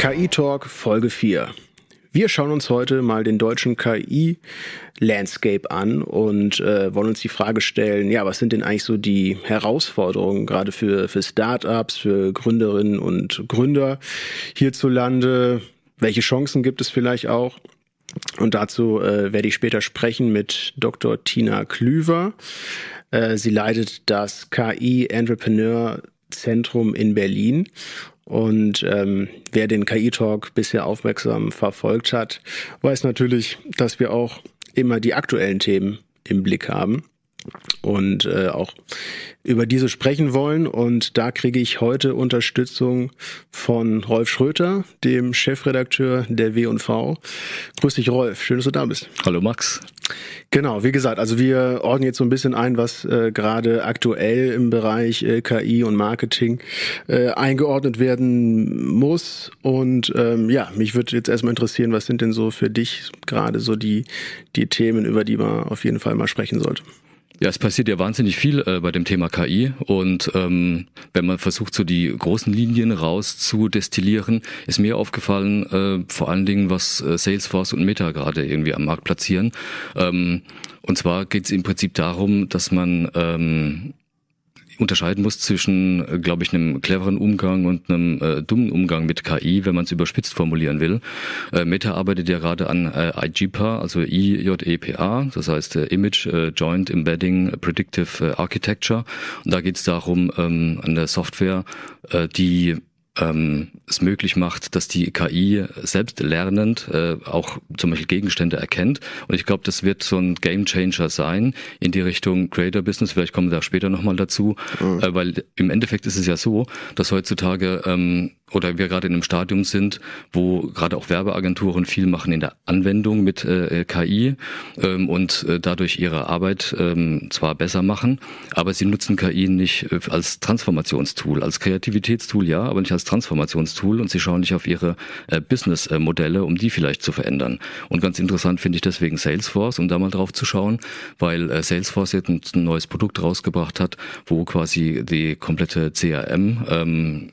KI Talk Folge 4. Wir schauen uns heute mal den deutschen KI-Landscape an und äh, wollen uns die Frage stellen, ja, was sind denn eigentlich so die Herausforderungen gerade für, für Startups, für Gründerinnen und Gründer hierzulande? Welche Chancen gibt es vielleicht auch? Und dazu äh, werde ich später sprechen mit Dr. Tina Klüver. Äh, sie leitet das KI Entrepreneur Zentrum in Berlin. Und ähm, wer den KI-Talk bisher aufmerksam verfolgt hat, weiß natürlich, dass wir auch immer die aktuellen Themen im Blick haben und äh, auch über diese sprechen wollen. Und da kriege ich heute Unterstützung von Rolf Schröter, dem Chefredakteur der W&V. Grüß dich, Rolf. Schön, dass du da bist. Hallo, Max. Genau, wie gesagt, also wir ordnen jetzt so ein bisschen ein, was äh, gerade aktuell im Bereich äh, KI und Marketing äh, eingeordnet werden muss. Und ähm, ja, mich würde jetzt erstmal interessieren, was sind denn so für dich gerade so die, die Themen, über die man auf jeden Fall mal sprechen sollte? Ja, es passiert ja wahnsinnig viel äh, bei dem Thema KI und ähm, wenn man versucht, so die großen Linien rauszudestillieren, ist mir aufgefallen, äh, vor allen Dingen, was äh, Salesforce und Meta gerade irgendwie am Markt platzieren. Ähm, und zwar geht es im Prinzip darum, dass man ähm, unterscheiden muss zwischen, äh, glaube ich, einem cleveren Umgang und einem äh, dummen Umgang mit KI, wenn man es überspitzt formulieren will. Äh, Meta arbeitet ja gerade an äh, IJPA, also IJEPA, das heißt äh, Image äh, Joint Embedding Predictive äh, Architecture. Und da geht es darum, ähm, der Software, äh, die ähm, es möglich macht, dass die KI selbst lernend äh, auch zum Beispiel Gegenstände erkennt. Und ich glaube, das wird so ein Game Changer sein in die Richtung Creator Business. Vielleicht kommen wir da später nochmal dazu, mhm. äh, weil im Endeffekt ist es ja so, dass heutzutage ähm, oder wir gerade in einem Stadium sind, wo gerade auch Werbeagenturen viel machen in der Anwendung mit äh, KI ähm, und äh, dadurch ihre Arbeit ähm, zwar besser machen, aber sie nutzen KI nicht äh, als Transformationstool, als Kreativitätstool ja, aber nicht als Transformationstool und sie schauen nicht auf ihre äh, Businessmodelle, um die vielleicht zu verändern. Und ganz interessant finde ich deswegen Salesforce, um da mal drauf zu schauen, weil äh, Salesforce jetzt ein, ein neues Produkt rausgebracht hat, wo quasi die komplette CRM ähm,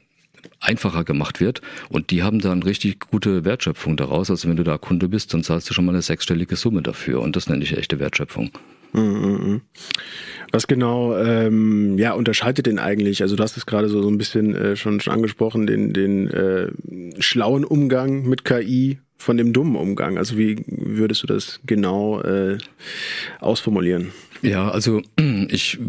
einfacher gemacht wird. Und die haben dann richtig gute Wertschöpfung daraus. Also wenn du da Kunde bist, dann zahlst du schon mal eine sechsstellige Summe dafür. Und das nenne ich echte Wertschöpfung. Mhm, mhm, mhm. Was genau ähm, ja, unterscheidet denn eigentlich? Also du hast es gerade so, so ein bisschen äh, schon, schon angesprochen, den, den äh, schlauen Umgang mit KI von dem dummen Umgang. Also wie würdest du das genau äh, ausformulieren? Ja, also ich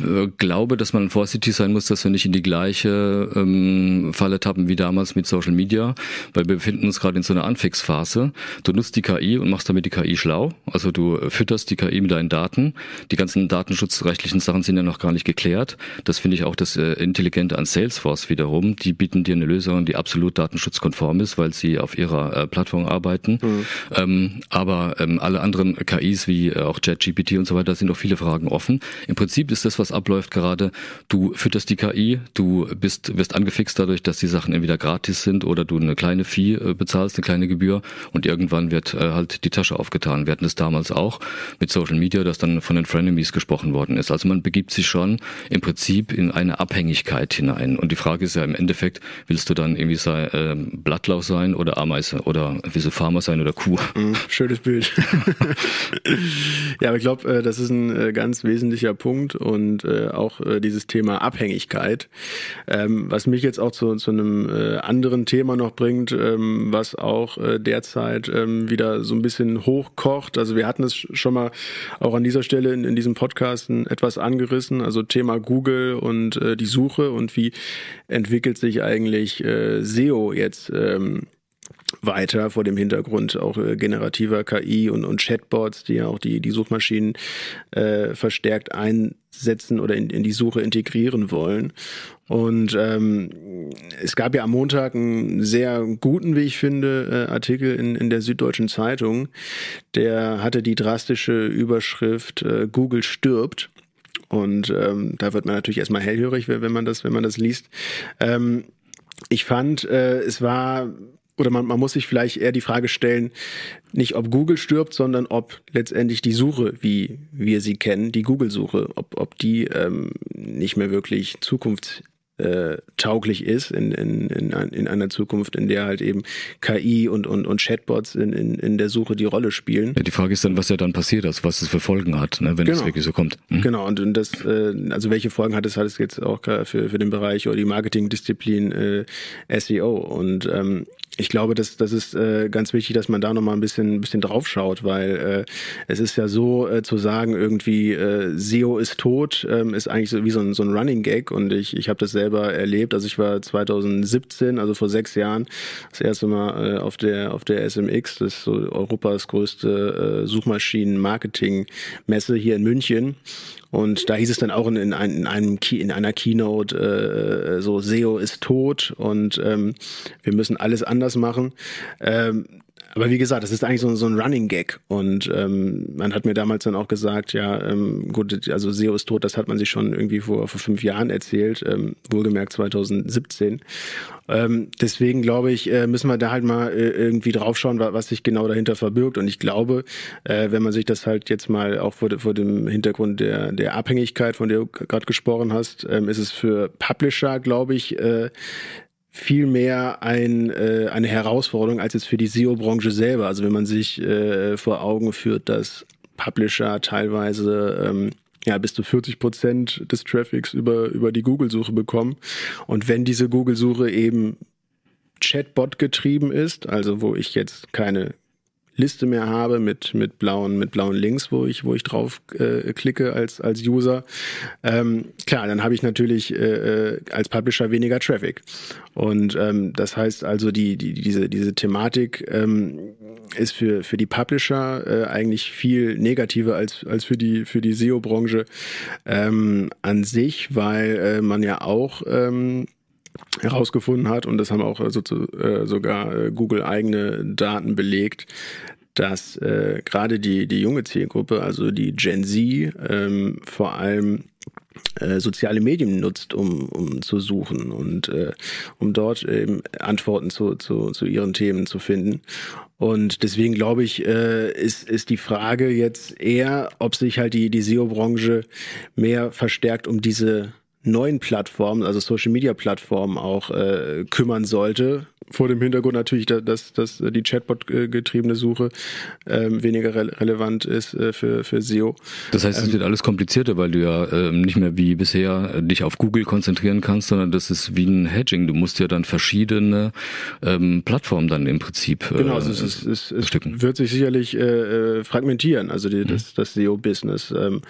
äh, glaube, dass man vorsichtig sein muss, dass wir nicht in die gleiche ähm, Falle tappen wie damals mit Social Media, weil wir befinden uns gerade in so einer Anfixphase. Du nutzt die KI und machst damit die KI schlau. Also du fütterst die KI mit deinen Daten. Die ganzen datenschutzrechtlichen Sachen sind ja noch gar nicht geklärt. Das finde ich auch das äh, Intelligente an Salesforce wiederum. Die bieten dir eine Lösung, die absolut datenschutzkonform ist, weil sie auf ihrer äh, Plattform arbeiten. Mhm. Ähm, aber ähm, alle anderen KIs wie äh, auch ChatGPT und so weiter sind noch viele Fragen offen. Im Prinzip ist das, was abläuft gerade, du fütterst die KI, du bist, wirst angefixt dadurch, dass die Sachen entweder gratis sind oder du eine kleine Fee äh, bezahlst, eine kleine Gebühr und irgendwann wird äh, halt die Tasche aufgetan. Wir hatten es damals auch mit Social Media, dass dann von den Frenemies gesprochen worden ist. Also man begibt sich schon im Prinzip in eine Abhängigkeit hinein. Und die Frage ist ja im Endeffekt, willst du dann irgendwie sei, äh, Blattlauf sein oder Ameise oder du Farmer sein oder Kuh? Mhm, schönes Bild. ja, aber ich glaube, äh, das ist ein ganz wesentlicher Punkt und äh, auch äh, dieses Thema Abhängigkeit, ähm, was mich jetzt auch zu, zu einem äh, anderen Thema noch bringt, ähm, was auch äh, derzeit ähm, wieder so ein bisschen hochkocht. Also wir hatten es schon mal auch an dieser Stelle in, in diesem Podcast etwas angerissen, also Thema Google und äh, die Suche und wie entwickelt sich eigentlich äh, SEO jetzt ähm, weiter vor dem Hintergrund auch äh, generativer KI und, und Chatbots, die ja auch die, die Suchmaschinen äh, verstärkt einsetzen oder in, in die Suche integrieren wollen. Und ähm, es gab ja am Montag einen sehr guten, wie ich finde, äh, Artikel in, in der Süddeutschen Zeitung. Der hatte die drastische Überschrift äh, Google stirbt. Und ähm, da wird man natürlich erstmal hellhörig, wenn man das, wenn man das liest. Ähm, ich fand, äh, es war oder man, man muss sich vielleicht eher die Frage stellen, nicht ob Google stirbt, sondern ob letztendlich die Suche, wie wir sie kennen, die Google-Suche, ob, ob die ähm, nicht mehr wirklich zukunfts äh, tauglich ist in, in, in, in einer Zukunft, in der halt eben KI und, und, und Chatbots in, in, in der Suche die Rolle spielen. Ja, die Frage ist dann, was ja dann passiert, also was es für Folgen hat, ne, wenn Genau. es wirklich so kommt. Hm? Genau, und, und das, äh, also welche Folgen hat es, hat es jetzt auch für, für den Bereich oder die Marketingdisziplin äh, SEO. Und ähm, ich glaube, das, das ist äh, ganz wichtig, dass man da nochmal ein bisschen, ein bisschen drauf schaut, weil äh, es ist ja so äh, zu sagen, irgendwie äh, SEO ist tot, ähm, ist eigentlich so wie so ein, so ein Running Gag und ich, ich habe das selber erlebt. Also ich war 2017, also vor sechs Jahren, das erste Mal äh, auf der auf der SMX, das ist so Europas größte äh, Suchmaschinen-Marketing-Messe hier in München. Und da hieß es dann auch in, in, in einem Key, in einer Keynote äh, so SEO ist tot und ähm, wir müssen alles anders machen. Ähm, aber wie gesagt, das ist eigentlich so, so ein Running Gag. Und ähm, man hat mir damals dann auch gesagt, ja, ähm, gut, also SEO ist tot, das hat man sich schon irgendwie vor, vor fünf Jahren erzählt, ähm, wohlgemerkt 2017. Ähm, deswegen glaube ich, äh, müssen wir da halt mal äh, irgendwie draufschauen, wa- was sich genau dahinter verbirgt. Und ich glaube, äh, wenn man sich das halt jetzt mal auch vor, vor dem Hintergrund der, der Abhängigkeit, von der du gerade gesprochen hast, ähm, ist es für Publisher, glaube ich, äh, viel mehr ein, äh, eine Herausforderung als jetzt für die SEO-Branche selber. Also wenn man sich äh, vor Augen führt, dass Publisher teilweise ähm, ja, bis zu 40 Prozent des Traffics über, über die Google-Suche bekommen. Und wenn diese Google-Suche eben Chatbot getrieben ist, also wo ich jetzt keine Liste mehr habe mit mit blauen mit blauen Links, wo ich wo ich drauf äh, klicke als als User. Ähm, klar, dann habe ich natürlich äh, äh, als Publisher weniger Traffic und ähm, das heißt also die die diese diese Thematik ähm, ist für für die Publisher äh, eigentlich viel negativer als als für die für die SEO Branche ähm, an sich, weil äh, man ja auch ähm, herausgefunden hat, und das haben auch äh, so, äh, sogar äh, Google eigene Daten belegt, dass äh, gerade die, die junge Zielgruppe, also die Gen Z, ähm, vor allem äh, soziale Medien nutzt, um, um zu suchen und äh, um dort eben Antworten zu, zu, zu ihren Themen zu finden. Und deswegen glaube ich, äh, ist, ist die Frage jetzt eher, ob sich halt die, die SEO-Branche mehr verstärkt um diese neuen Plattformen, also Social Media Plattformen auch äh, kümmern sollte. Vor dem Hintergrund natürlich, dass, dass, die Chatbot-getriebene Suche ähm, weniger re relevant ist äh, für, für SEO. Das heißt, es wird alles komplizierter, weil du ja ähm, nicht mehr wie bisher äh, dich auf Google konzentrieren kannst, sondern das ist wie ein Hedging. Du musst ja dann verschiedene ähm, Plattformen dann im Prinzip äh, Genau, also es, ist, es, es wird sich sicherlich äh, äh, fragmentieren, also die, das, das SEO-Business ähm,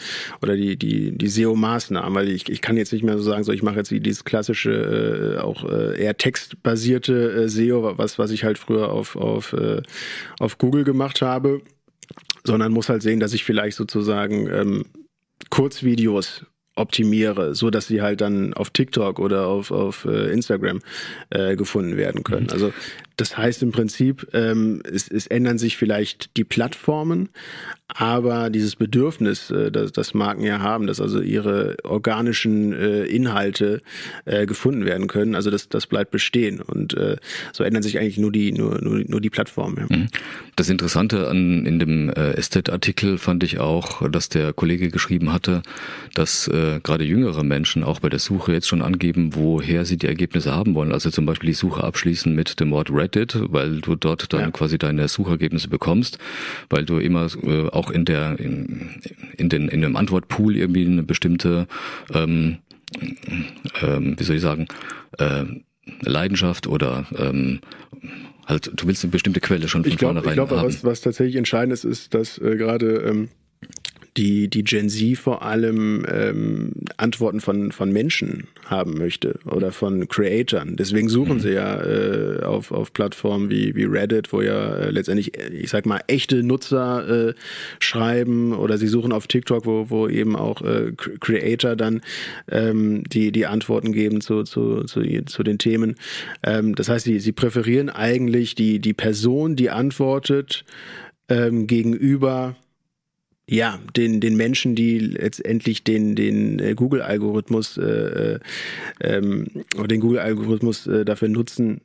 oder die, die, die SEO-Maßnahmen, weil ich, ich kann jetzt nicht mehr so sagen, so ich mache jetzt die- dieses klassische, äh, auch äh, eher textbasierte äh, SEO, was, was ich halt früher auf, auf, äh, auf Google gemacht habe, sondern muss halt sehen, dass ich vielleicht sozusagen ähm, Kurzvideos optimiere, so dass sie halt dann auf TikTok oder auf, auf äh, Instagram äh, gefunden werden können. Also das heißt im Prinzip, ähm, es, es ändern sich vielleicht die Plattformen, aber dieses Bedürfnis, äh, das, das Marken ja haben, dass also ihre organischen äh, Inhalte äh, gefunden werden können, also das, das bleibt bestehen und äh, so ändern sich eigentlich nur die nur, nur, nur die Plattformen. Ja. Das Interessante an in dem äh, Estet-Artikel fand ich auch, dass der Kollege geschrieben hatte, dass äh, gerade jüngere Menschen auch bei der Suche jetzt schon angeben, woher sie die Ergebnisse haben wollen. Also zum Beispiel die Suche abschließen mit dem Wort Reddit, weil du dort dann Ja. quasi deine Suchergebnisse bekommst, weil du immer äh, auch in der in, in den in dem Antwortpool irgendwie eine bestimmte ähm, ähm, wie soll ich sagen äh, Leidenschaft oder ähm, halt du willst eine bestimmte Quelle schon von Ich glaube, vornherein ich glaube, haben. was, was tatsächlich entscheidend ist, ist, dass äh, gerade ähm, die, die Gen Z vor allem ähm, Antworten von, von Menschen haben möchte oder von Creatoren. Deswegen suchen sie ja äh, auf, auf Plattformen wie, wie Reddit, wo ja äh, letztendlich, ich sag mal, echte Nutzer äh, schreiben oder sie suchen auf TikTok, wo, wo eben auch äh, Cre- Creator dann ähm, die, die Antworten geben zu, zu, zu, zu den Themen. Ähm, das heißt, sie, sie präferieren eigentlich die, die Person, die antwortet, ähm, gegenüber ja, den, den Menschen, die letztendlich den, den äh, Google-Algorithmus äh, äh, ähm, oder den Google-Algorithmus äh, dafür nutzen,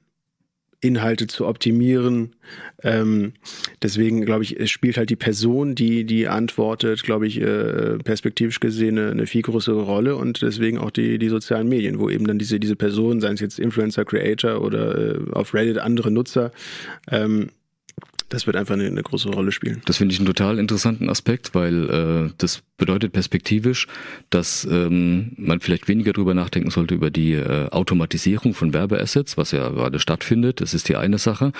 Inhalte zu optimieren. Ähm, deswegen glaube ich, es spielt halt die Person, die die antwortet, glaube ich, äh, perspektivisch gesehen eine, eine, viel größere Rolle und deswegen auch die die sozialen Medien, wo eben dann diese diese Person, seien es jetzt Influencer, Creator oder äh, auf Reddit andere Nutzer, ähm, das wird einfach eine, eine große Rolle spielen. Das finde ich einen total interessanten Aspekt, weil äh, das bedeutet perspektivisch, dass ähm, man vielleicht weniger drüber nachdenken sollte über die äh, Automatisierung von Werbeassets, was ja gerade stattfindet. Das ist die eine Sache.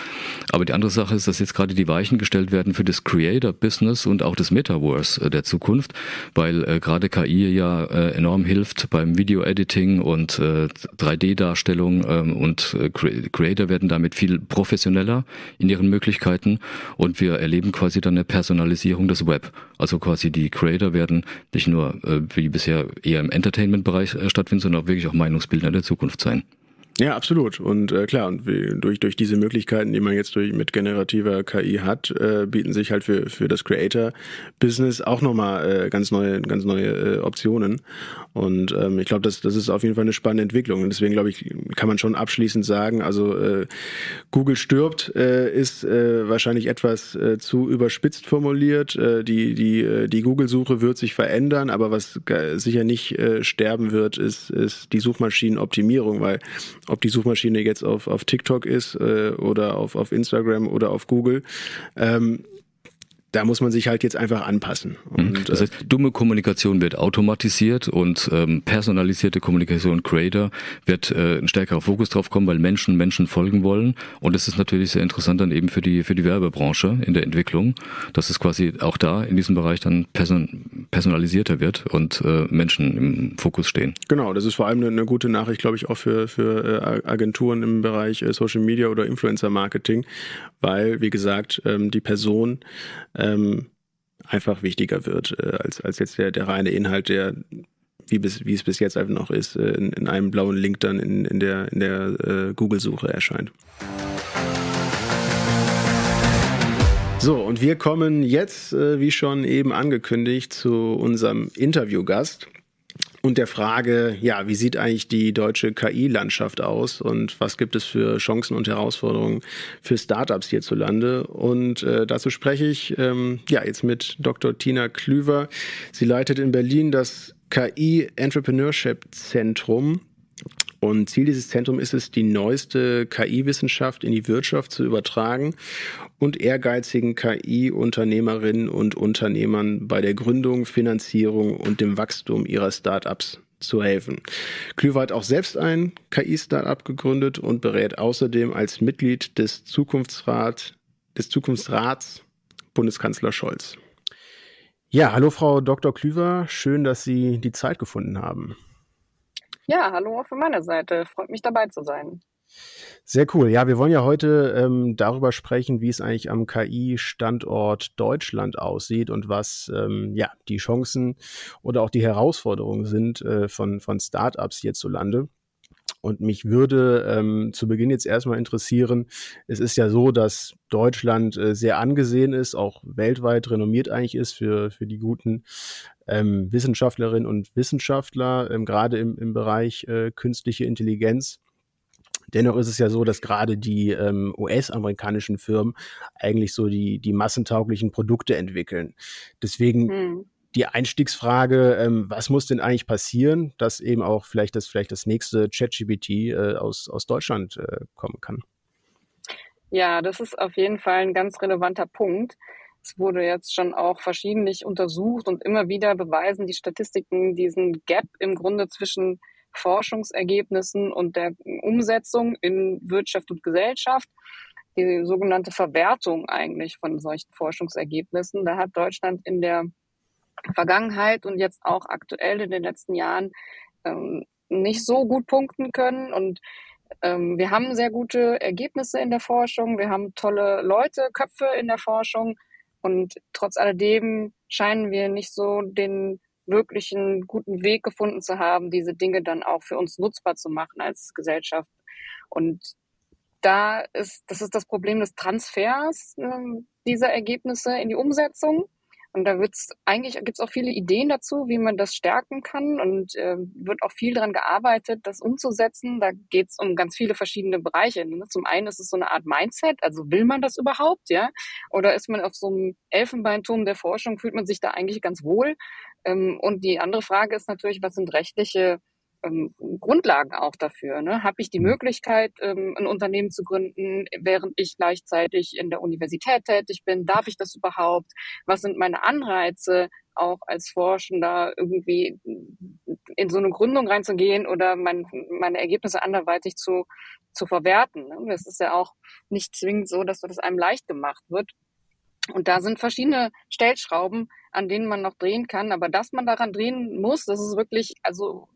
Aber die andere Sache ist, dass jetzt gerade die Weichen gestellt werden für das Creator-Business und auch das Metaverse äh, der Zukunft, weil äh, gerade KI ja äh, enorm hilft beim Video-Editing und äh, 3D-Darstellung ähm, und äh, Creator werden damit viel professioneller in ihren Möglichkeiten und wir erleben quasi dann eine Personalisierung des Web. Also quasi die Creator werden nicht nur äh, wie bisher eher im Entertainment-Bereich äh, stattfinden, sondern auch wirklich auch Meinungsbildner der Zukunft sein. Ja, absolut. Und äh, klar, und wie, durch, durch diese Möglichkeiten, die man jetzt durch, mit generativer KI hat, äh, bieten sich halt für, für das Creator-Business auch nochmal äh, ganz neue, ganz neue äh, Optionen. Und ähm, ich glaube, das, das ist auf jeden Fall eine spannende Entwicklung. Und deswegen glaube ich, kann man schon abschließend sagen, also äh, Google stirbt äh, ist äh, wahrscheinlich etwas äh, zu überspitzt formuliert. Äh, die die, äh, die Google-Suche wird sich verändern, aber was sicher nicht äh, sterben wird, ist, ist die Suchmaschinenoptimierung, weil ob die Suchmaschine jetzt auf, auf TikTok ist äh, oder auf, auf Instagram oder auf Google. Ähm, da muss man sich halt jetzt einfach anpassen. Mhm. Und, das heißt, dumme Kommunikation wird automatisiert und ähm, personalisierte Kommunikation Creator wird äh, ein stärkerer Fokus drauf kommen, weil Menschen Menschen folgen wollen. Und das ist natürlich sehr interessant dann eben für die für die Werbebranche in der Entwicklung, dass es quasi auch da in diesem Bereich dann person personalisierter wird und äh, Menschen im Fokus stehen. Genau, das ist vor allem eine, eine gute Nachricht, glaube ich, auch für für äh, Agenturen im Bereich äh, Social Media oder Influencer Marketing, weil wie gesagt ähm, die Person ähm, einfach wichtiger wird äh, als, als jetzt der, der reine Inhalt, der wie, bis, wie es bis jetzt einfach noch ist, äh, in, in einem blauen Link dann in, in der, in der äh, Google-Suche erscheint. So, und wir kommen jetzt, äh, wie schon eben angekündigt, zu unserem Interviewgast und der Frage, ja, wie sieht eigentlich die deutsche KI-Landschaft aus und was gibt es für Chancen und Herausforderungen für Startups hierzulande? Und äh, dazu spreche ich ähm, ja jetzt mit Dr. Tina Klüver. Sie leitet in Berlin das KI Entrepreneurship Zentrum und Ziel dieses Zentrums ist es, die neueste KI-Wissenschaft in die Wirtschaft zu übertragen und ehrgeizigen KI-Unternehmerinnen und Unternehmern bei der Gründung, Finanzierung und dem Wachstum ihrer Startups zu helfen. Klüver hat auch selbst ein KI-Startup gegründet und berät außerdem als Mitglied des Zukunftsrat, des Zukunftsrats Bundeskanzler Scholz. Ja, hallo Frau Dr. Klüver, schön, dass Sie die Zeit gefunden haben. Ja, hallo von meiner Seite. Freut mich dabei zu sein. Sehr cool. Ja, wir wollen ja heute ähm, darüber sprechen, wie es eigentlich am KI-Standort Deutschland aussieht und was ähm, ja die Chancen oder auch die Herausforderungen sind äh, von, von Startups hierzulande. Und mich würde ähm, zu Beginn jetzt erstmal interessieren, es ist ja so, dass Deutschland äh, sehr angesehen ist, auch weltweit renommiert eigentlich ist für, für die guten ähm, Wissenschaftlerinnen und Wissenschaftler, ähm, gerade im, im Bereich äh, künstliche Intelligenz. Dennoch ist es ja so, dass gerade die ähm, US-amerikanischen Firmen eigentlich so die, die massentauglichen Produkte entwickeln. Deswegen hm die Einstiegsfrage, ähm, was muss denn eigentlich passieren, dass eben auch vielleicht das, vielleicht das nächste ChatGPT äh, aus, aus Deutschland äh, kommen kann? Ja, das ist auf jeden Fall ein ganz relevanter Punkt. Es wurde jetzt schon auch verschiedentlich untersucht und immer wieder beweisen die Statistiken diesen Gap im Grunde zwischen Forschungsergebnissen und der Umsetzung in Wirtschaft und Gesellschaft. Die sogenannte Verwertung eigentlich von solchen Forschungsergebnissen. Da hat Deutschland in der Vergangenheit und jetzt auch aktuell in den letzten Jahren ähm, nicht so gut punkten können. Und ähm, wir haben sehr gute Ergebnisse in der Forschung, wir haben tolle Leute, Köpfe in der Forschung und trotz alledem scheinen wir nicht so den wirklichen guten Weg gefunden zu haben, diese Dinge dann auch für uns nutzbar zu machen als Gesellschaft. Und da ist, das ist das Problem des Transfers äh, dieser Ergebnisse in die Umsetzung. Und da wird's eigentlich gibt's auch viele Ideen dazu, wie man das stärken kann und äh, wird auch viel daran gearbeitet, das umzusetzen. Da geht's um ganz viele verschiedene Bereiche. Ne? Zum einen ist es so eine Art Mindset, also will man das überhaupt, ja? Oder ist man auf so einem Elfenbeinturm der Forschung, fühlt man sich da eigentlich ganz wohl? Ähm, und die andere Frage ist natürlich, was sind rechtliche ähm, Grundlagen auch dafür. Ne? Habe ich die mhm. Möglichkeit, ähm, ein Unternehmen zu gründen, während ich gleichzeitig in der Universität tätig bin? Darf ich das überhaupt? Was sind meine Anreize, auch als Forschender irgendwie in so eine Gründung reinzugehen oder mein, meine Ergebnisse anderweitig zu, zu verwerten? Ne? Das ist ja auch nicht zwingend so, dass das einem leicht gemacht wird. Und da sind verschiedene Stellschrauben, an denen man noch drehen kann. Aber dass man daran drehen muss, das ist wirklich, also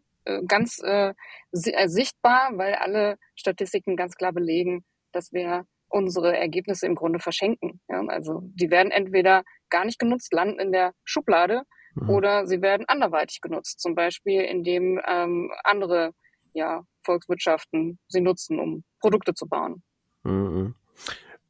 ganz äh, äh, sichtbar, weil alle Statistiken ganz klar belegen, dass wir unsere Ergebnisse im Grunde verschenken. Ja, also die werden entweder gar nicht genutzt, landen in der Schublade mhm. oder sie werden anderweitig genutzt, zum Beispiel indem ähm, andere ja, Volkswirtschaften sie nutzen, um Produkte zu bauen. Mhm.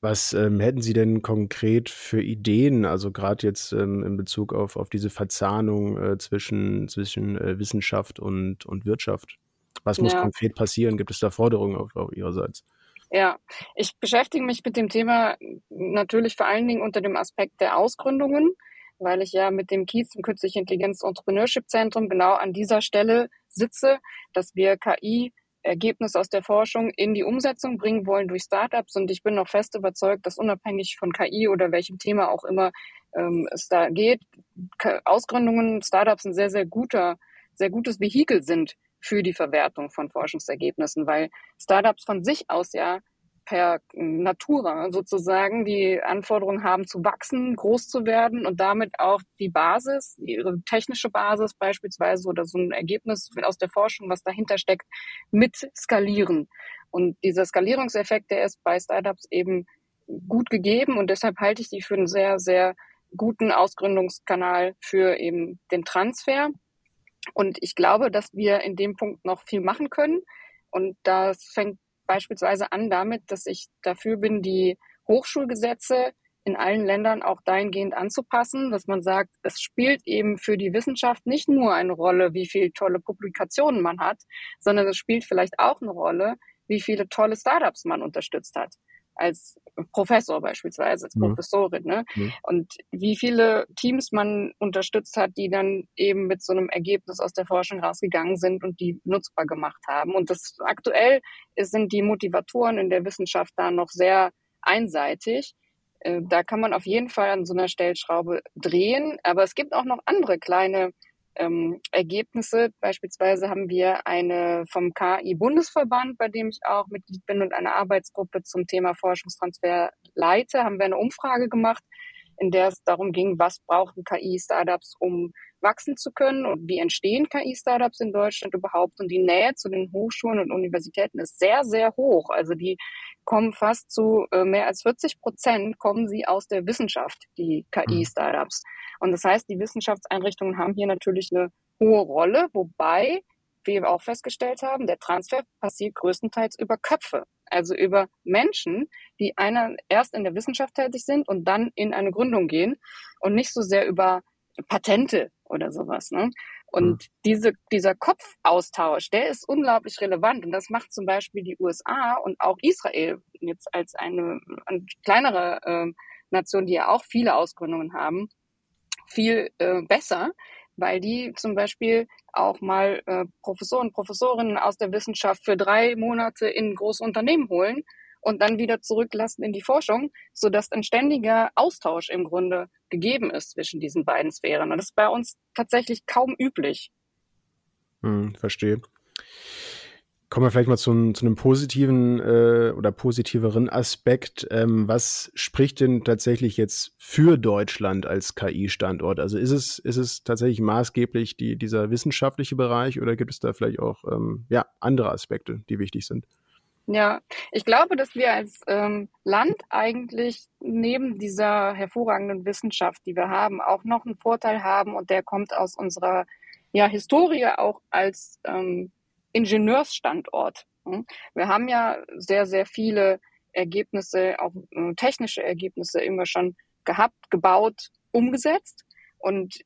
Was ähm, hätten Sie denn konkret für Ideen, also gerade jetzt ähm, in Bezug auf, auf diese Verzahnung äh, zwischen, zwischen äh, Wissenschaft und, und Wirtschaft? Was muss ja. konkret passieren? Gibt es da Forderungen auf, auf Ihrerseits? Ja, ich beschäftige mich mit dem Thema natürlich vor allen Dingen unter dem Aspekt der Ausgründungen, weil ich ja mit dem KIES, dem Künstliche Intelligenz Entrepreneurship Zentrum, genau an dieser Stelle sitze, dass wir KI Ergebnis aus der Forschung in die Umsetzung bringen wollen durch Startups. Und ich bin noch fest überzeugt, dass unabhängig von KI oder welchem Thema auch immer ähm, es da geht, Ausgründungen, Startups ein sehr, sehr guter, sehr gutes Vehikel sind für die Verwertung von Forschungsergebnissen, weil Startups von sich aus ja per Natura sozusagen die Anforderungen haben zu wachsen, groß zu werden und damit auch die Basis, ihre technische Basis beispielsweise oder so ein Ergebnis aus der Forschung, was dahinter steckt, mit skalieren. Und dieser Skalierungseffekt, der ist bei Startups eben gut gegeben und deshalb halte ich die für einen sehr, sehr guten Ausgründungskanal für eben den Transfer. Und ich glaube, dass wir in dem Punkt noch viel machen können. Und das fängt beispielsweise an damit, dass ich dafür bin, die Hochschulgesetze in allen Ländern auch dahingehend anzupassen, dass man sagt, es spielt eben für die Wissenschaft nicht nur eine Rolle, wie viele tolle Publikationen man hat, sondern es spielt vielleicht auch eine Rolle, wie viele tolle Startups man unterstützt hat als Professor beispielsweise, als mhm. Professorin. Ne? Mhm. Und wie viele Teams man unterstützt hat, die dann eben mit so einem Ergebnis aus der Forschung rausgegangen sind und die nutzbar gemacht haben. Und das aktuell sind die Motivatoren in der Wissenschaft da noch sehr einseitig. Äh, da kann man auf jeden Fall an so einer Stellschraube drehen. Aber es gibt auch noch andere kleine ähm, Ergebnisse. Beispielsweise haben wir eine vom KI-Bundesverband, bei dem ich auch Mitglied bin und eine Arbeitsgruppe zum Thema Forschungstransfer leite, haben wir eine Umfrage gemacht, in der es darum ging, was brauchen KI-Startups, um wachsen zu können und wie entstehen KI-Startups in Deutschland überhaupt. Und die Nähe zu den Hochschulen und Universitäten ist sehr, sehr hoch. Also die kommen fast zu äh, mehr als 40 Prozent kommen sie aus der Wissenschaft, die KI-Startups. Und das heißt, die Wissenschaftseinrichtungen haben hier natürlich eine hohe Rolle, wobei wie wir auch festgestellt haben, der Transfer passiert größtenteils über Köpfe, also über Menschen, die einer erst in der Wissenschaft tätig sind und dann in eine Gründung gehen und nicht so sehr über Patente oder sowas. Ne? Und mhm. diese, dieser Kopfaustausch, der ist unglaublich relevant. Und das macht zum Beispiel die USA und auch Israel jetzt als eine, eine kleinere äh, Nation, die ja auch viele Ausgründungen haben, viel äh, besser, weil die zum Beispiel auch mal äh, Professoren, Professorinnen aus der Wissenschaft für drei Monate in große Unternehmen holen und dann wieder zurücklassen in die Forschung, sodass ein ständiger Austausch im Grunde gegeben ist zwischen diesen beiden Sphären. Und das ist bei uns tatsächlich kaum üblich. Hm, verstehe. Kommen wir vielleicht mal zum, zu einem positiven äh, oder positiveren Aspekt. Ähm, was spricht denn tatsächlich jetzt für Deutschland als KI-Standort? Also ist es, ist es tatsächlich maßgeblich die, dieser wissenschaftliche Bereich oder gibt es da vielleicht auch ähm, ja, andere Aspekte, die wichtig sind? Ja, ich glaube, dass wir als ähm, Land eigentlich neben dieser hervorragenden Wissenschaft, die wir haben, auch noch einen Vorteil haben und der kommt aus unserer ja, Historie auch als ähm, Ingenieursstandort. Hm? Wir haben ja sehr, sehr viele Ergebnisse, auch äh, technische Ergebnisse immer schon gehabt, gebaut, umgesetzt. Und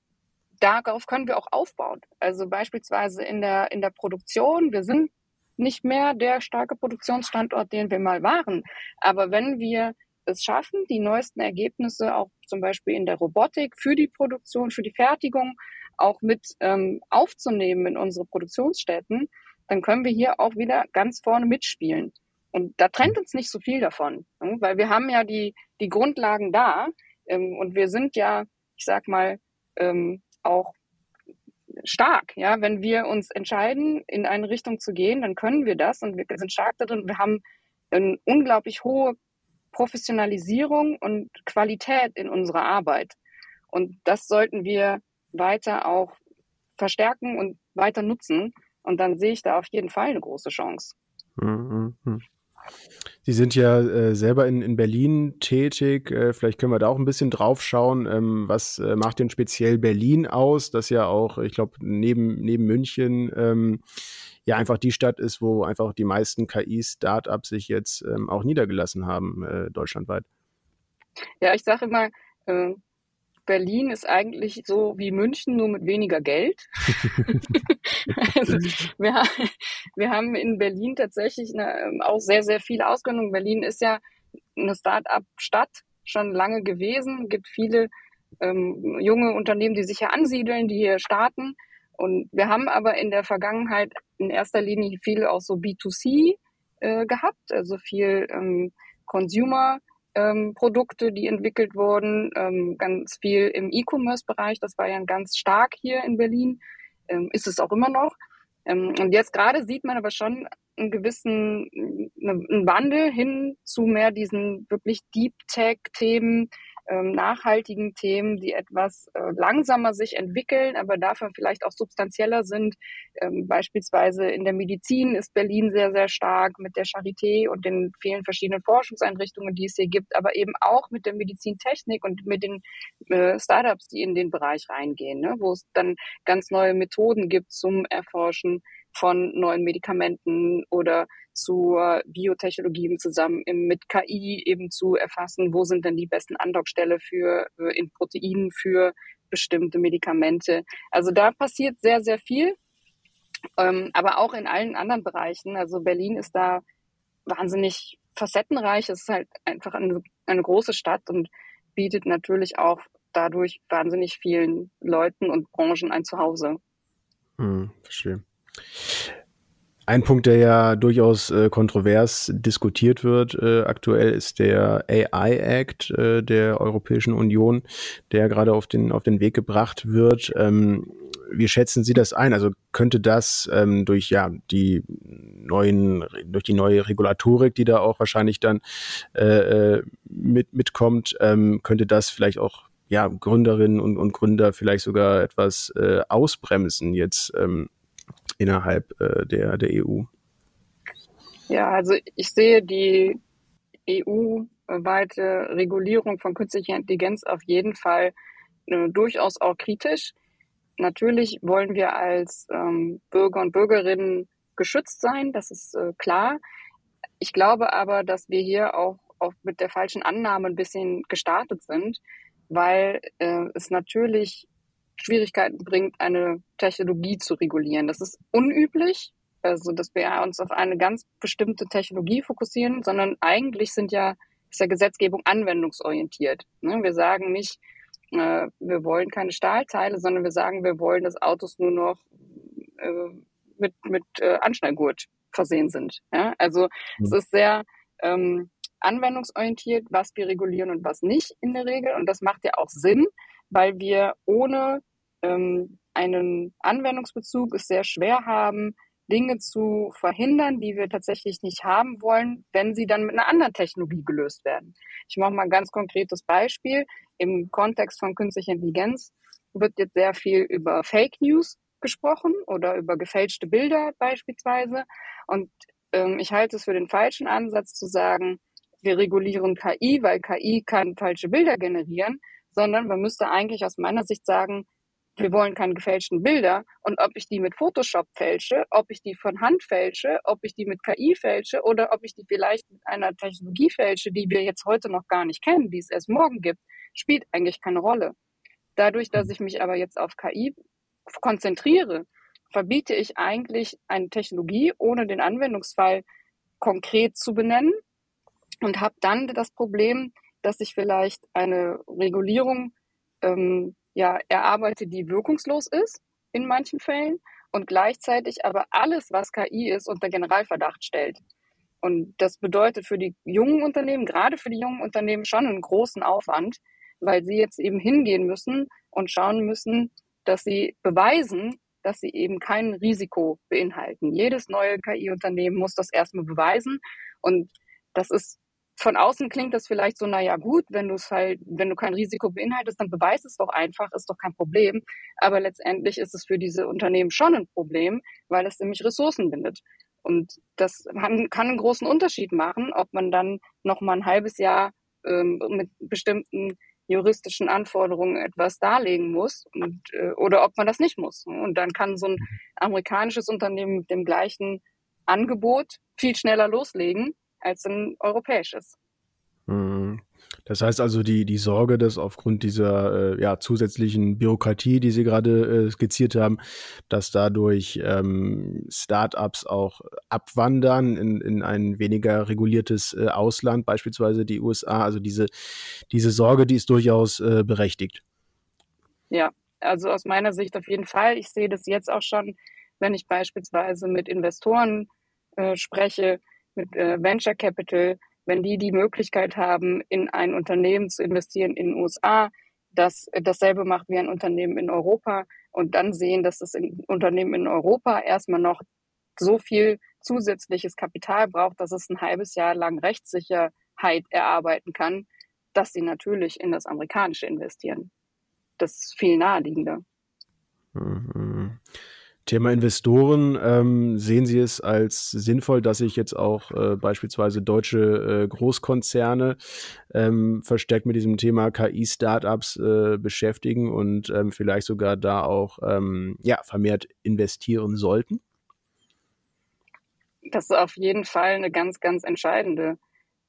darauf können wir auch aufbauen. Also beispielsweise in der, in der Produktion. Wir sind nicht mehr der starke Produktionsstandort, den wir mal waren. Aber wenn wir es schaffen, die neuesten Ergebnisse auch zum Beispiel in der Robotik für die Produktion, für die Fertigung auch mit ähm, aufzunehmen in unsere Produktionsstätten, dann können wir hier auch wieder ganz vorne mitspielen. Und da trennt uns nicht so viel davon, ne? weil wir haben ja die, die Grundlagen da ähm, und wir sind ja, ich sag mal, ähm, auch stark. Ja, wenn wir uns entscheiden, in eine Richtung zu gehen, dann können wir das und wir sind stark darin. Wir haben eine unglaublich hohe Professionalisierung und Qualität in unserer Arbeit. Und das sollten wir weiter auch verstärken und weiter nutzen. Und dann sehe ich da auf jeden Fall eine große Chance. Mhm. Sie sind ja äh, selber in, in Berlin tätig. Äh, vielleicht können wir da auch ein bisschen drauf schauen. Ähm, was äh, macht denn speziell Berlin aus? Das ja auch, ich glaube, neben, neben München ähm, ja einfach die Stadt ist, wo einfach die meisten KI-Startups sich jetzt ähm, auch niedergelassen haben, äh, deutschlandweit. Ja, ich sage immer, äh, Berlin ist eigentlich so wie München, nur mit weniger Geld. also wir, wir, haben in Berlin tatsächlich eine, ähm, auch sehr, sehr viel Ausgründung. Berlin ist ja eine Start-up-Stadt schon lange gewesen. Es gibt viele ähm, junge Unternehmen, die sich hier ansiedeln, die hier starten. Und wir haben aber in der Vergangenheit in erster Linie viel auch so B2C äh, gehabt, also viel ähm, Consumer ähm, Produkte, die entwickelt wurden, ähm, ganz viel im E-Commerce-Bereich. Das war ja ganz stark hier in Berlin, ähm, ist es auch immer noch. Ähm, und jetzt gerade sieht man aber schon einen gewissen einen Wandel hin zu mehr diesen wirklich Deep Tech-Themen, ähm, nachhaltigen Themen, die etwas äh, langsamer sich entwickeln, aber dafür vielleicht auch substanzieller sind. Ähm, beispielsweise in der Medizin ist Berlin sehr, sehr stark mit der Charité und den vielen verschiedenen Forschungseinrichtungen, die es hier gibt, aber eben auch mit der Medizintechnik und mit den äh, Startups, die in den Bereich reingehen, ne? wo es dann ganz neue Methoden gibt zum Erforschen von neuen Medikamenten oder zur Biotechnologie zusammen mit KI eben zu erfassen, wo sind denn die besten Andockstelle für äh, in Proteinen für bestimmte Medikamente. Also da passiert sehr, sehr viel, ähm, aber auch in allen anderen Bereichen. Also Berlin ist da wahnsinnig facettenreich. Es ist halt einfach eine, eine große Stadt und bietet natürlich auch dadurch wahnsinnig vielen Leuten und Branchen ein Zuhause. Hm, verstehe. Ein Punkt, der ja durchaus äh, kontrovers diskutiert wird äh, aktuell, ist der AI Act äh, der Europäischen Union, der gerade auf den, auf den Weg gebracht wird. Ähm, wie schätzen Sie das ein? Also könnte das ähm, durch ja die neuen, durch die neue Regulatorik, die da auch wahrscheinlich dann äh, äh mit, mitkommt, ähm, könnte das vielleicht auch ja, Gründerinnen und, und Gründer vielleicht sogar etwas äh, ausbremsen jetzt ähm, innerhalb äh, der, der EU? Ja, also ich sehe die EU-weite Regulierung von künstlicher Intelligenz auf jeden Fall äh, durchaus auch kritisch. Natürlich wollen wir als ähm, Bürger und Bürgerinnen geschützt sein, das ist äh, klar. Ich glaube aber, dass wir hier auch, auch mit der falschen Annahme ein bisschen gestartet sind, weil äh, es natürlich Schwierigkeiten bringt, eine Technologie zu regulieren. Das ist unüblich, also dass wir uns auf eine ganz bestimmte Technologie fokussieren, sondern eigentlich sind ja, ist ja Gesetzgebung anwendungsorientiert. Ne? Wir sagen nicht, äh, wir wollen keine Stahlteile, sondern wir sagen, wir wollen, dass Autos nur noch äh, mit, mit äh, Anschnallgurt versehen sind. Ja? Also mhm. es ist sehr ähm, anwendungsorientiert, was wir regulieren und was nicht in der Regel. Und das macht ja auch Sinn, weil wir ohne ähm, einen Anwendungsbezug es sehr schwer haben, Dinge zu verhindern, die wir tatsächlich nicht haben wollen, wenn sie dann mit einer anderen Technologie gelöst werden. Ich mache mal ein ganz konkretes Beispiel. Im Kontext von künstlicher Intelligenz wird jetzt sehr viel über Fake News gesprochen oder über gefälschte Bilder beispielsweise. Und ähm, ich halte es für den falschen Ansatz zu sagen, wir regulieren KI, weil KI kann falsche Bilder generieren, sondern man müsste eigentlich aus meiner Sicht sagen, wir wollen keine gefälschten Bilder. Und ob ich die mit Photoshop fälsche, ob ich die von Hand fälsche, ob ich die mit KI fälsche oder ob ich die vielleicht mit einer Technologie fälsche, die wir jetzt heute noch gar nicht kennen, die es erst morgen gibt, spielt eigentlich keine Rolle. Dadurch, dass ich mich aber jetzt auf KI konzentriere, verbiete ich eigentlich eine Technologie, ohne den Anwendungsfall konkret zu benennen und habe dann das Problem, dass ich vielleicht eine Regulierung ähm, ja, erarbeite, die wirkungslos ist in manchen Fällen und gleichzeitig aber alles, was KI ist, unter Generalverdacht stellt. Und das bedeutet für die jungen Unternehmen, gerade für die jungen Unternehmen, schon einen großen Aufwand, weil sie jetzt eben hingehen müssen und schauen müssen, dass sie beweisen, dass sie eben kein Risiko beinhalten. Jedes neue KI-Unternehmen muss das erstmal beweisen. Und das ist von außen klingt das vielleicht so, naja, gut, wenn du es halt, wenn du kein Risiko beinhaltest, dann beweis es doch einfach, ist doch kein Problem. Aber letztendlich ist es für diese Unternehmen schon ein Problem, weil es nämlich Ressourcen bindet. Und das kann, einen großen Unterschied machen, ob man dann noch mal ein halbes Jahr ähm, mit bestimmten juristischen Anforderungen etwas darlegen muss und, äh, oder ob man das nicht muss. Und dann kann so ein amerikanisches Unternehmen mit dem gleichen Angebot viel schneller loslegen als ein europäisches. Mhm. Das heißt also, die, die Sorge, dass aufgrund dieser äh, ja, zusätzlichen Bürokratie, die Sie gerade äh, skizziert haben, dass dadurch ähm, Startups auch abwandern in, in ein weniger reguliertes äh, Ausland, beispielsweise die USA. Also diese, diese Sorge, die ist durchaus äh, berechtigt. Ja, also aus meiner Sicht auf jeden Fall. Ich sehe das jetzt auch schon, wenn ich beispielsweise mit Investoren äh, spreche, mit äh, Venture Capital, wenn die die Möglichkeit haben, in ein Unternehmen zu investieren in den USA, das dasselbe macht wie ein Unternehmen in Europa und dann sehen, dass das Unternehmen in Europa erstmal noch so viel zusätzliches Kapital braucht, dass es ein halbes Jahr lang Rechtssicherheit erarbeiten kann, dass sie natürlich in das amerikanische investieren. Das ist viel naheliegender. Mhm. Thema Investoren, ähm, sehen Sie es als sinnvoll, dass sich jetzt auch äh, beispielsweise deutsche äh, Großkonzerne ähm, verstärkt mit diesem Thema KI-Startups äh, beschäftigen und ähm, vielleicht sogar da auch ähm, ja, vermehrt investieren sollten? Das ist auf jeden Fall eine ganz, ganz entscheidende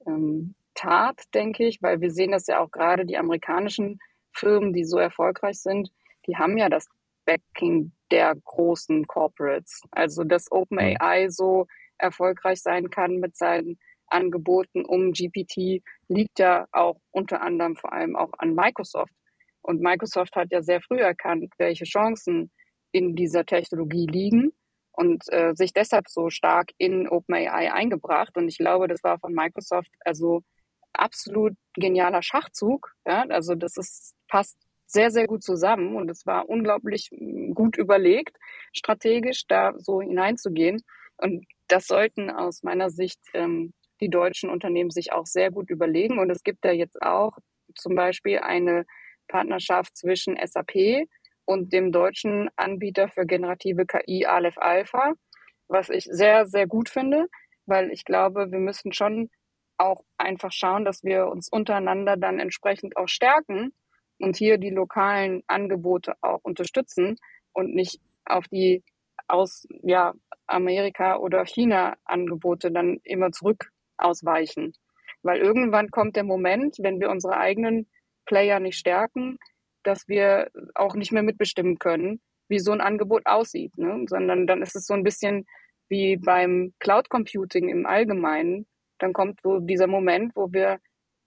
ähm, Tat, denke ich, weil wir sehen das ja auch gerade die amerikanischen Firmen, die so erfolgreich sind, die haben ja das Backing der großen Corporates. Also dass OpenAI mhm. so erfolgreich sein kann mit seinen Angeboten um GPT, liegt ja auch unter anderem vor allem auch an Microsoft. Und Microsoft hat ja sehr früh erkannt, welche Chancen in dieser Technologie liegen und äh, sich deshalb so stark in OpenAI eingebracht. Und ich glaube, das war von Microsoft also absolut genialer Schachzug. Ja? Also das ist, passt sehr, sehr gut zusammen und es war unglaublich hm, gut überlegt, strategisch da so hineinzugehen. Und das sollten aus meiner Sicht ähm, die deutschen Unternehmen sich auch sehr gut überlegen. Und es gibt da jetzt auch zum Beispiel eine Partnerschaft zwischen SAP und dem deutschen Anbieter für generative KI Aleph Alpha, was ich sehr, sehr gut finde, weil ich glaube, wir müssen schon auch einfach schauen, dass wir uns untereinander dann entsprechend auch stärken und hier die lokalen Angebote auch unterstützen und nicht auf die aus ja, Amerika oder China Angebote dann immer zurück ausweichen. Weil irgendwann kommt der Moment, wenn wir unsere eigenen Player nicht stärken, dass wir auch nicht mehr mitbestimmen können, wie so ein Angebot aussieht, ne? sondern dann ist es so ein bisschen wie beim Cloud Computing im Allgemeinen. Dann kommt so dieser Moment, wo wir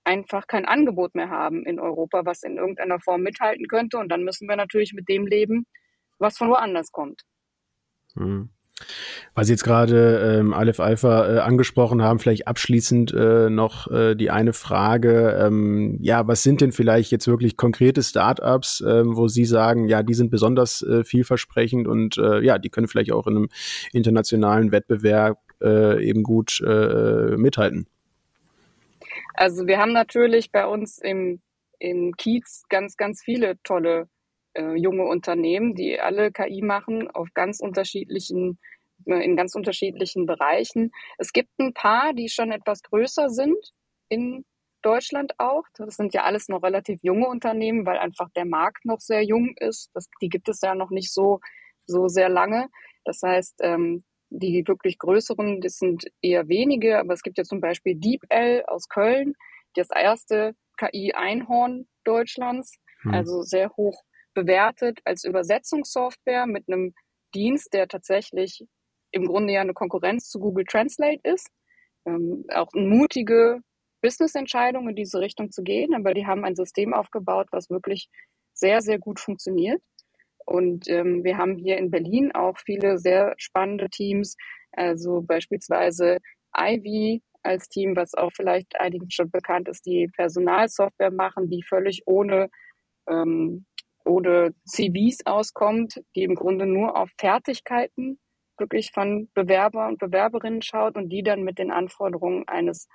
einfach kein Angebot mehr haben in Europa, was in irgendeiner Form mithalten könnte. Und dann müssen wir natürlich mit dem leben, was von woanders kommt. Hm. Weil Sie jetzt gerade ähm, Aleph Alpha äh, angesprochen haben, vielleicht abschließend äh, noch äh, die eine Frage. Ähm, ja, was sind denn vielleicht jetzt wirklich konkrete Startups, ähm, wo Sie sagen, ja, die sind besonders äh, vielversprechend und äh, ja, die können vielleicht auch in einem internationalen Wettbewerb äh, eben gut äh, mithalten? Also wir haben natürlich bei uns im, im Kiez ganz, ganz viele tolle äh, junge Unternehmen, die alle KI machen auf ganz unterschiedlichen äh, in ganz unterschiedlichen Bereichen. Es gibt ein paar, die schon etwas größer sind in Deutschland auch. Das sind ja alles noch relativ junge Unternehmen, weil einfach der Markt noch sehr jung ist. Das, die gibt es ja noch nicht so, so sehr lange. Das heißt, ähm, die wirklich größeren, das sind eher wenige, aber es gibt ja zum Beispiel DeepL aus Köln, das erste KI-Einhorn Deutschlands, hm. also sehr hoch bewertet als Übersetzungssoftware mit einem Dienst, der tatsächlich im Grunde ja eine Konkurrenz zu Google Translate ist. Ähm, auch mutige Business-Entscheidung in diese Richtung zu gehen, aber die haben ein System aufgebaut, was wirklich sehr, sehr gut funktioniert. Und ähm, wir haben hier in Berlin auch viele sehr spannende Teams, also beispielsweise Ivy als Team, was auch vielleicht einigen schon bekannt ist, die Personalsoftware machen, die völlig ohne, ähm, ohne CVs auskommt, die im Grunde nur auf Fertigkeiten wirklich von Bewerber und Bewerberinnen schaut und die dann mit den Anforderungen eines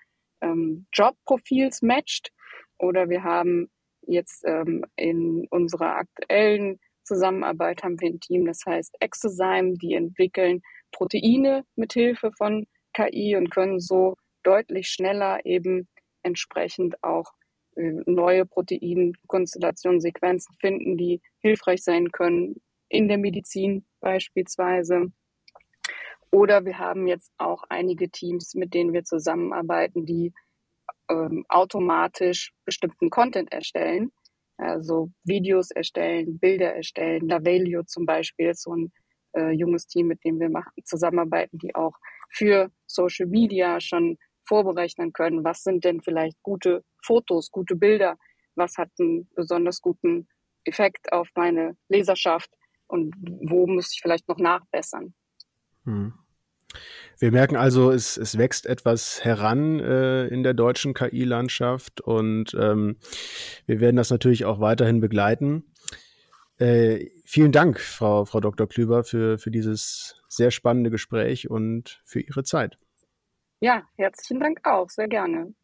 ähm, Jobprofils matcht. Oder wir haben jetzt ähm, in unserer aktuellen Zusammenarbeit haben wir ein Team, das heißt Exozyme, die entwickeln Proteine mit Hilfe von KI und können so deutlich schneller eben entsprechend auch äh, neue Proteinkonstellationen, Sequenzen finden, die hilfreich sein können. In der Medizin beispielsweise. Oder wir haben jetzt auch einige Teams, mit denen wir zusammenarbeiten, die ähm, automatisch bestimmten Content erstellen, also Videos erstellen, Bilder erstellen. Lavelio zum Beispiel ist so ein äh, junges Team, mit dem wir machen, zusammenarbeiten, die auch für Social Media schon vorberechnen können, was sind denn vielleicht gute Fotos, gute Bilder, was hat einen besonders guten Effekt auf meine Leserschaft und wo muss ich vielleicht noch nachbessern. Hm. Wir merken also, es, es wächst etwas heran äh, in der deutschen KI-Landschaft und ähm, wir werden das natürlich auch weiterhin begleiten. Äh, vielen Dank, Frau, Frau Dr. Klüber, für, für dieses sehr spannende Gespräch und für Ihre Zeit. Ja, herzlichen Dank auch, sehr gerne.